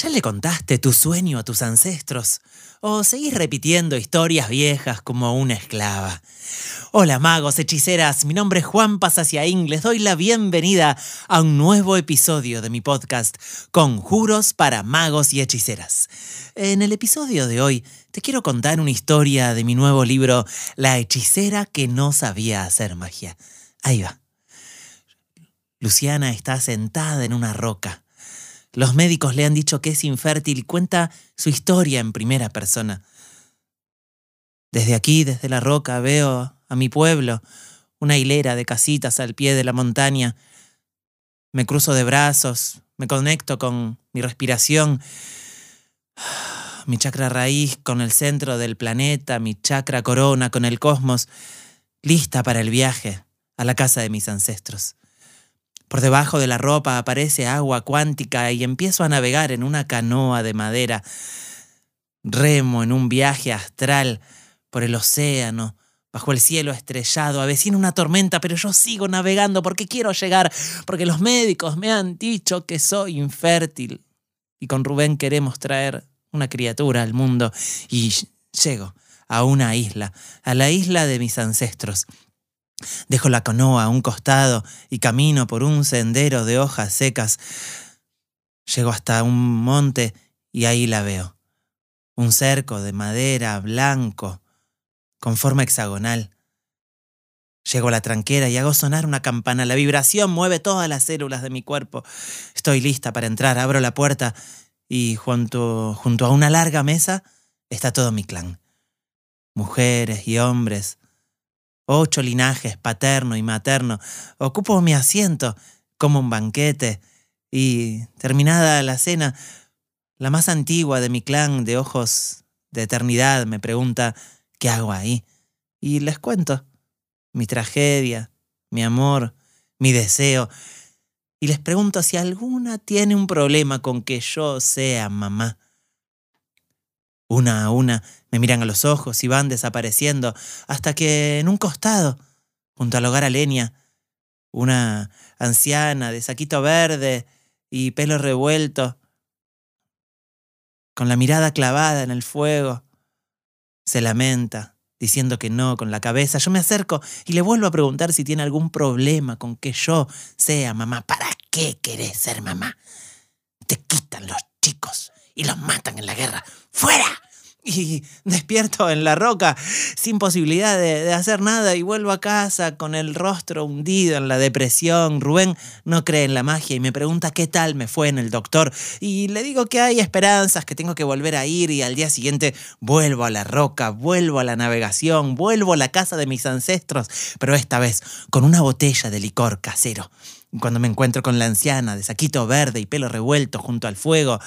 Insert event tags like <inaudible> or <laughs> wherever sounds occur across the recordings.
¿Ya le contaste tu sueño a tus ancestros? ¿O seguís repitiendo historias viejas como una esclava? Hola magos, hechiceras, mi nombre es Juan Pasaciaín, les doy la bienvenida a un nuevo episodio de mi podcast Conjuros para magos y hechiceras. En el episodio de hoy te quiero contar una historia de mi nuevo libro La hechicera que no sabía hacer magia. Ahí va. Luciana está sentada en una roca. Los médicos le han dicho que es infértil y cuenta su historia en primera persona. Desde aquí, desde la roca, veo a mi pueblo, una hilera de casitas al pie de la montaña. Me cruzo de brazos, me conecto con mi respiración, mi chakra raíz con el centro del planeta, mi chakra corona con el cosmos, lista para el viaje a la casa de mis ancestros. Por debajo de la ropa aparece agua cuántica y empiezo a navegar en una canoa de madera. Remo en un viaje astral por el océano, bajo el cielo estrellado, avecina una tormenta, pero yo sigo navegando porque quiero llegar, porque los médicos me han dicho que soy infértil. Y con Rubén queremos traer una criatura al mundo y llego a una isla, a la isla de mis ancestros. Dejo la canoa a un costado y camino por un sendero de hojas secas. Llego hasta un monte y ahí la veo. Un cerco de madera blanco, con forma hexagonal. Llego a la tranquera y hago sonar una campana. La vibración mueve todas las células de mi cuerpo. Estoy lista para entrar, abro la puerta y junto, junto a una larga mesa está todo mi clan. Mujeres y hombres, ocho linajes paterno y materno. Ocupo mi asiento como un banquete y, terminada la cena, la más antigua de mi clan de ojos de eternidad me pregunta qué hago ahí. Y les cuento mi tragedia, mi amor, mi deseo. Y les pregunto si alguna tiene un problema con que yo sea mamá. Una a una me miran a los ojos y van desapareciendo, hasta que en un costado, junto al hogar a leña, una anciana de saquito verde y pelo revuelto, con la mirada clavada en el fuego, se lamenta, diciendo que no con la cabeza. Yo me acerco y le vuelvo a preguntar si tiene algún problema con que yo sea mamá. ¿Para qué querés ser mamá? Te quitan los chicos y los matan en la guerra. ¡Fuera! Y despierto en la roca sin posibilidad de, hacer nada y vuelvo a casa con el rostro hundido en la depresión. Rubén no cree en la magia y me pregunta qué tal me fue en el doctor. Y le digo que hay esperanzas, que tengo que volver a ir y al día siguiente vuelvo a la roca, vuelvo a la navegación, vuelvo a la casa de mis ancestros, pero esta vez con una botella de licor casero. Cuando me encuentro con la anciana de saquito verde y pelo revuelto junto al fuego,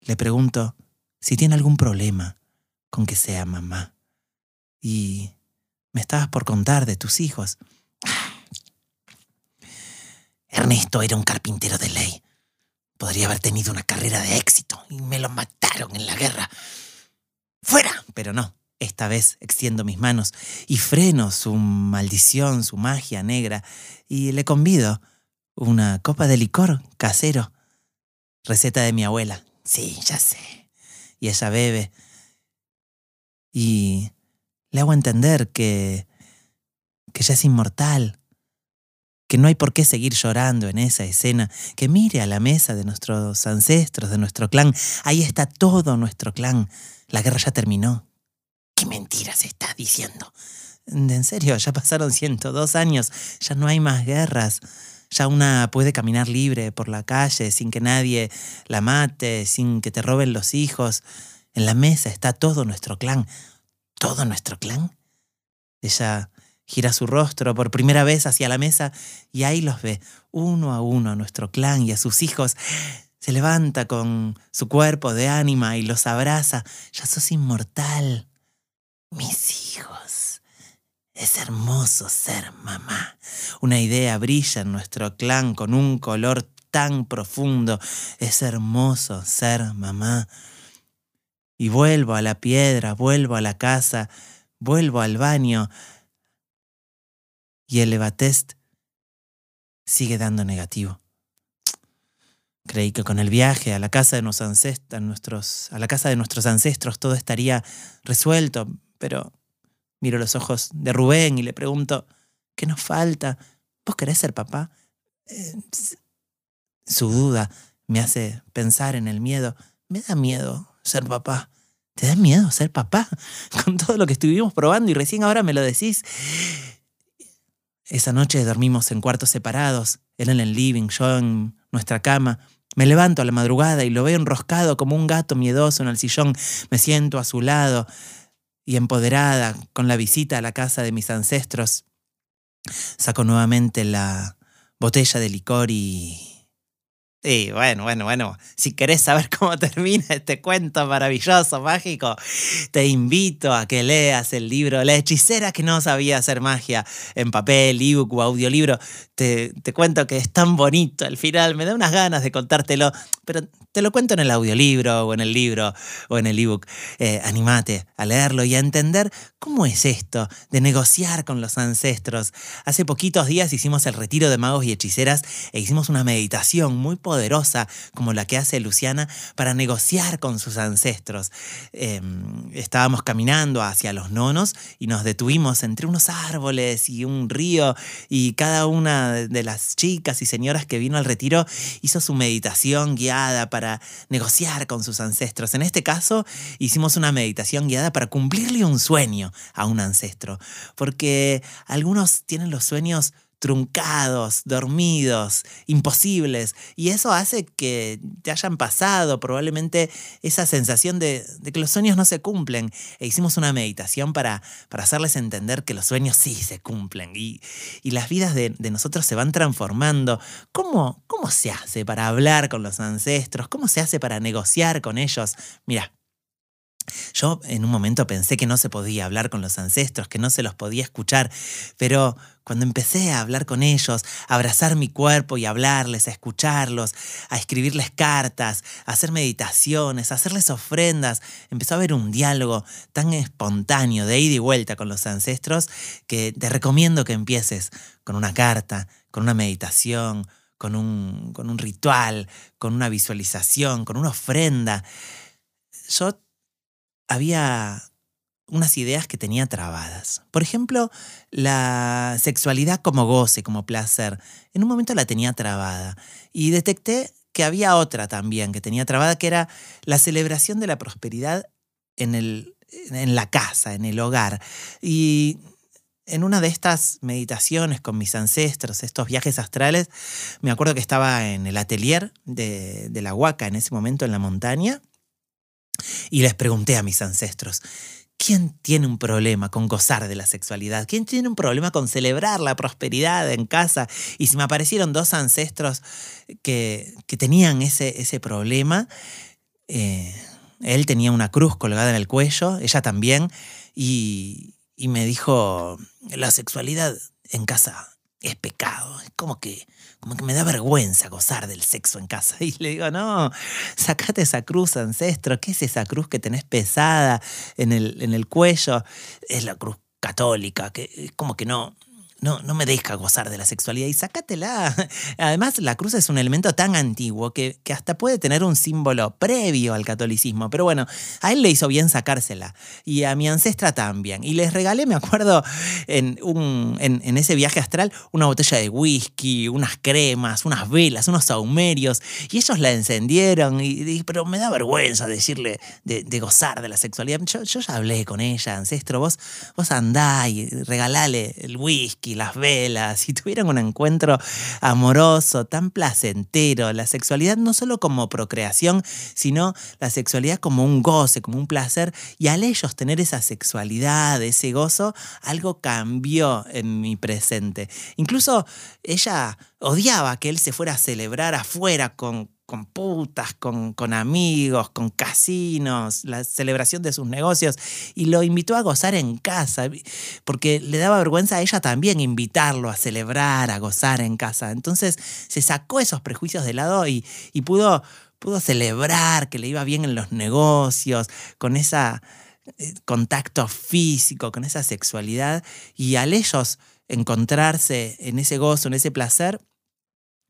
le pregunto si tiene algún problema con que sea mamá. Y me estabas por contar de tus hijos. Ernesto era un carpintero de ley. Podría haber tenido una carrera de éxito y me lo mataron en la guerra. ¡Fuera! Pero no, esta vez extiendo mis manos y freno su maldición, su magia negra, y le convido una copa de licor casero. Receta de mi abuela. Sí, ya sé. Y ella bebe. Y le hago entender que, que ella es inmortal, que no hay por qué seguir llorando en esa escena, que mire a la mesa de nuestros ancestros, de nuestro clan. Ahí está todo nuestro clan. La guerra ya terminó. ¿Qué mentiras estás diciendo? En serio, ya pasaron 102 años, ya no hay más guerras. Ya una puede caminar libre por la calle sin que nadie la mate, sin que te roben los hijos. En la mesa está todo nuestro clan. ¿Todo nuestro clan? Ella gira su rostro por primera vez hacia la mesa y ahí los ve, uno a uno, a nuestro clan y a sus hijos. Se levanta con su cuerpo de ánima y los abraza. Ya sos inmortal. Mis hijos. Es hermoso ser mamá. Una idea brilla en nuestro clan con un color tan profundo. Es hermoso ser mamá. Y vuelvo a la piedra, vuelvo a la casa, vuelvo al baño. Y el Evatest sigue dando negativo. Creí que con el viaje a la casa de nuestros a la casa de nuestros ancestros todo estaría resuelto, pero miro los ojos de Rubén y le pregunto, ¿qué nos falta? ¿Vos querés ser papá? Eh, su duda me hace pensar en el miedo. Me da miedo ser papá. ¿Te da miedo ser papá? <laughs> Con todo lo que estuvimos probando y recién ahora me lo decís. Esa noche dormimos en cuartos separados, él en el living, yo en nuestra cama. Me levanto a la madrugada y lo veo enroscado como un gato miedoso en el sillón. Me siento a su lado y empoderada con la visita a la casa de mis ancestros. Saco nuevamente la botella de licor y Sí, bueno, bueno, bueno. Si querés saber <laughs> cómo termina este cuento maravilloso, mágico, te invito a que leas el libro La hechicera que no sabía hacer magia en papel, ebook o audiolibro. Te, te cuento que es tan bonito al final, me da unas ganas de contártelo, pero te lo cuento en el audiolibro o en el libro o en el ebook. Eh, animate a leerlo y a entender cómo es esto de negociar con los ancestros. Hace poquitos días hicimos el retiro de magos y hechiceras e hicimos una meditación muy poderosa como la que hace Luciana para negociar con sus ancestros. Em, estábamos caminando hacia los nonos y nos detuvimos entre unos árboles y un río y cada una de las chicas y señoras que vino al retiro hizo su meditación guiada para negociar con sus ancestros. En este caso, hicimos una meditación guiada para cumplirle un sueño a un ancestro, porque algunos tienen los sueños truncados, dormidos, imposibles. Y eso hace que te hayan pasado probablemente esa sensación de, que los sueños no se cumplen. E hicimos una meditación para, para hacerles entender que los sueños sí se cumplen y, las vidas de, nosotros se van transformando. ¿Cómo, ¿Cómo se hace para hablar con los ancestros? ¿Cómo se hace para negociar con ellos? Mira, yo en un momento pensé que no se podía hablar con los ancestros, que no se los podía escuchar, pero cuando empecé a hablar con ellos, a abrazar mi cuerpo y hablarles, a escucharlos, a escribirles cartas, a hacer meditaciones, a hacerles ofrendas, empezó a haber un diálogo tan espontáneo de ida y vuelta con los ancestros que te recomiendo que empieces con una carta, con una meditación, con un, con un ritual, con una visualización, con una ofrenda. Yo había unas ideas que tenía trabadas. Por ejemplo, la sexualidad como goce, como placer. En un momento la tenía trabada y detecté que había otra también que tenía trabada, que era la celebración de la prosperidad en, el, en la casa, en el hogar. Y en una de estas meditaciones con mis ancestros, estos viajes astrales, me acuerdo que estaba en el atelier de, de la Huaca en ese momento en la montaña y les pregunté a mis ancestros, ¿quién tiene un problema con gozar de la sexualidad? ¿Quién tiene un problema con celebrar la prosperidad en casa? Y si me aparecieron dos ancestros que, tenían ese, ese problema, eh, él tenía una cruz colgada en el cuello, ella también, y, y me dijo, la sexualidad en casa es pecado, es como que como que me da vergüenza gozar del sexo en casa. <laughs> Y le digo, no, sacate esa cruz, ancestro. ¿Qué es esa cruz que tenés pesada en el, en el cuello? Es la cruz católica, que es como que no, no, no me deja gozar de la sexualidad y sácatela. <laughs> Además, la cruz es un elemento tan antiguo que, que, hasta puede tener un símbolo previo al catolicismo. Pero bueno, a él le hizo bien sacársela y a mi ancestra también. Y les regalé, me acuerdo, en, un, en, ese viaje astral, una botella de whisky, unas cremas, unas velas, unos saumerios. Y ellos la encendieron. Y, pero me da vergüenza decirle de, gozar de la sexualidad. Yo, yo, ya hablé con ella, ancestro. Vos, vos andá y regalale el whisky las velas y tuvieron un encuentro amoroso, tan placentero. La sexualidad no solo como procreación, sino la sexualidad como un goce, como un placer. Y al ellos tener esa sexualidad, ese gozo, algo cambió en mi presente. Incluso ella odiaba que él se fuera a celebrar afuera con con putas, con, con, amigos, con casinos, la celebración de sus negocios, y lo invitó a gozar en casa, porque le daba vergüenza a ella también invitarlo a celebrar, a gozar en casa. Entonces se sacó esos prejuicios de lado y, y pudo, pudo celebrar que le iba bien en los negocios, con ese eh, contacto físico, con esa sexualidad, y al ellos encontrarse en ese gozo, en ese placer,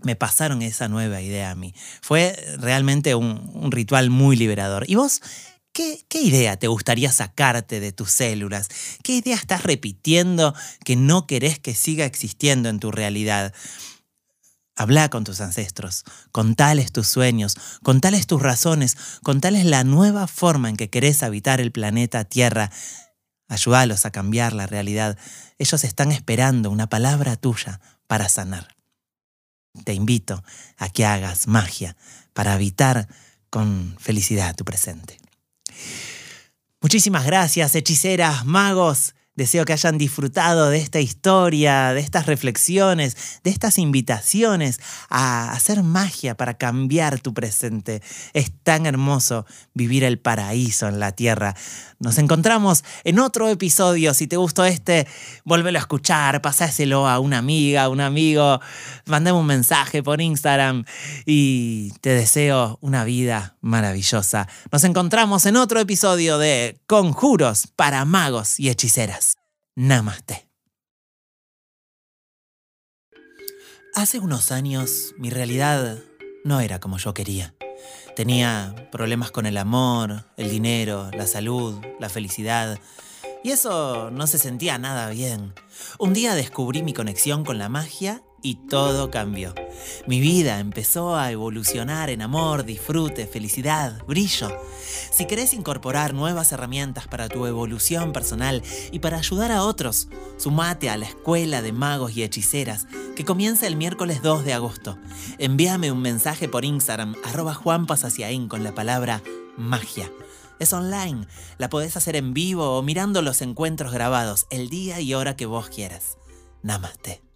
me pasaron esa nueva idea a mí. Fue realmente un, ritual muy liberador. ¿Y vos ¿Qué, ¿Qué, idea te gustaría sacarte de tus células? ¿Qué idea estás repitiendo que no querés que siga existiendo en tu realidad? Habla con tus ancestros, contales tus sueños, contales tus razones, contales la nueva forma en que querés habitar el planeta Tierra. Ayúdalos a cambiar la realidad. Ellos están esperando una palabra tuya para sanar. Te invito a que hagas magia para habitar con felicidad tu presente. Muchísimas gracias, hechiceras, magos. Deseo que hayan disfrutado de esta historia, de estas reflexiones, de estas invitaciones a hacer magia para cambiar tu presente. Es tan hermoso vivir el paraíso en la tierra. Nos encontramos en otro episodio. Si te gustó este, vuélvelo a escuchar, pasáselo a una amiga, a un amigo, mandame un mensaje por Instagram y te deseo una vida maravillosa. Nos encontramos en otro episodio de Conjuros para magos y hechiceras. Namaste. Hace unos años mi realidad no era como yo quería. Tenía problemas con el amor, el dinero, la salud, la felicidad. Y eso no se sentía nada bien. Un día descubrí mi conexión con la magia y todo cambió. Mi vida empezó a evolucionar en amor, disfrute, felicidad, brillo. Si querés incorporar nuevas herramientas para tu evolución personal y para ayudar a otros, sumate a la Escuela de Magos y Hechiceras que comienza el miércoles 2 de agosto. Envíame un mensaje por Instagram arroba juanpasaciaín con la palabra magia. Es online, la podés hacer en vivo o mirando los encuentros grabados el día y hora que vos quieras. Namaste.